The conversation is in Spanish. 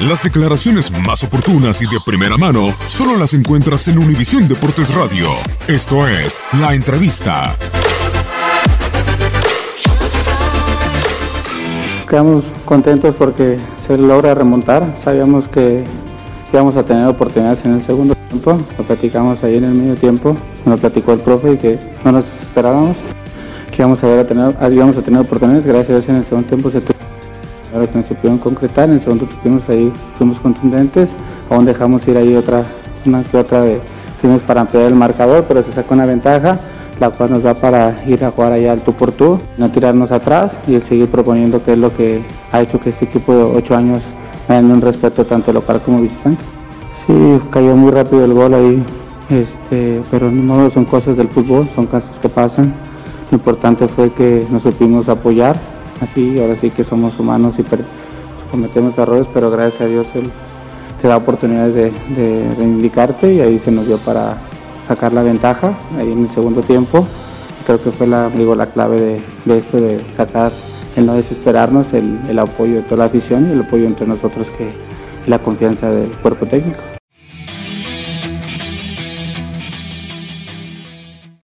Las declaraciones más oportunas y de primera mano solo las encuentras en Univisión Deportes Radio. Esto es La Entrevista. Quedamos contentos porque se logra remontar. Sabíamos que íbamos a tener oportunidades en el segundo tiempo. Lo platicamos ahí en el medio tiempo. Nos platicó el profe y que no nos esperábamos. Que íbamos a, tener, íbamos a tener oportunidades. Gracias a Dios en el segundo tiempo se tuvo ahora que nos supieron concretar, en el segundo tuvimos ahí, fuimos contundentes, aún dejamos ir ahí otra, una que otra de fuimos para ampliar el marcador, pero se sacó una ventaja, la cual nos da para ir a jugar allá al tú por tú, no tirarnos atrás y el seguir proponiendo que es lo que ha hecho que este equipo de ocho años me un respeto tanto local como visitante. Sí, cayó muy rápido el gol ahí, este, pero no son cosas del fútbol, son cosas que pasan. Lo importante fue que nos supimos apoyar, así, ahora sí que somos humanos y cometemos errores, pero gracias a Dios Él te da oportunidades de, reivindicarte y ahí se nos dio para sacar la ventaja, ahí en el segundo tiempo. Creo que fue la, digo, la clave de, esto, de sacar, el no desesperarnos, el, el apoyo de toda la afición y el apoyo entre nosotros que la confianza del cuerpo técnico.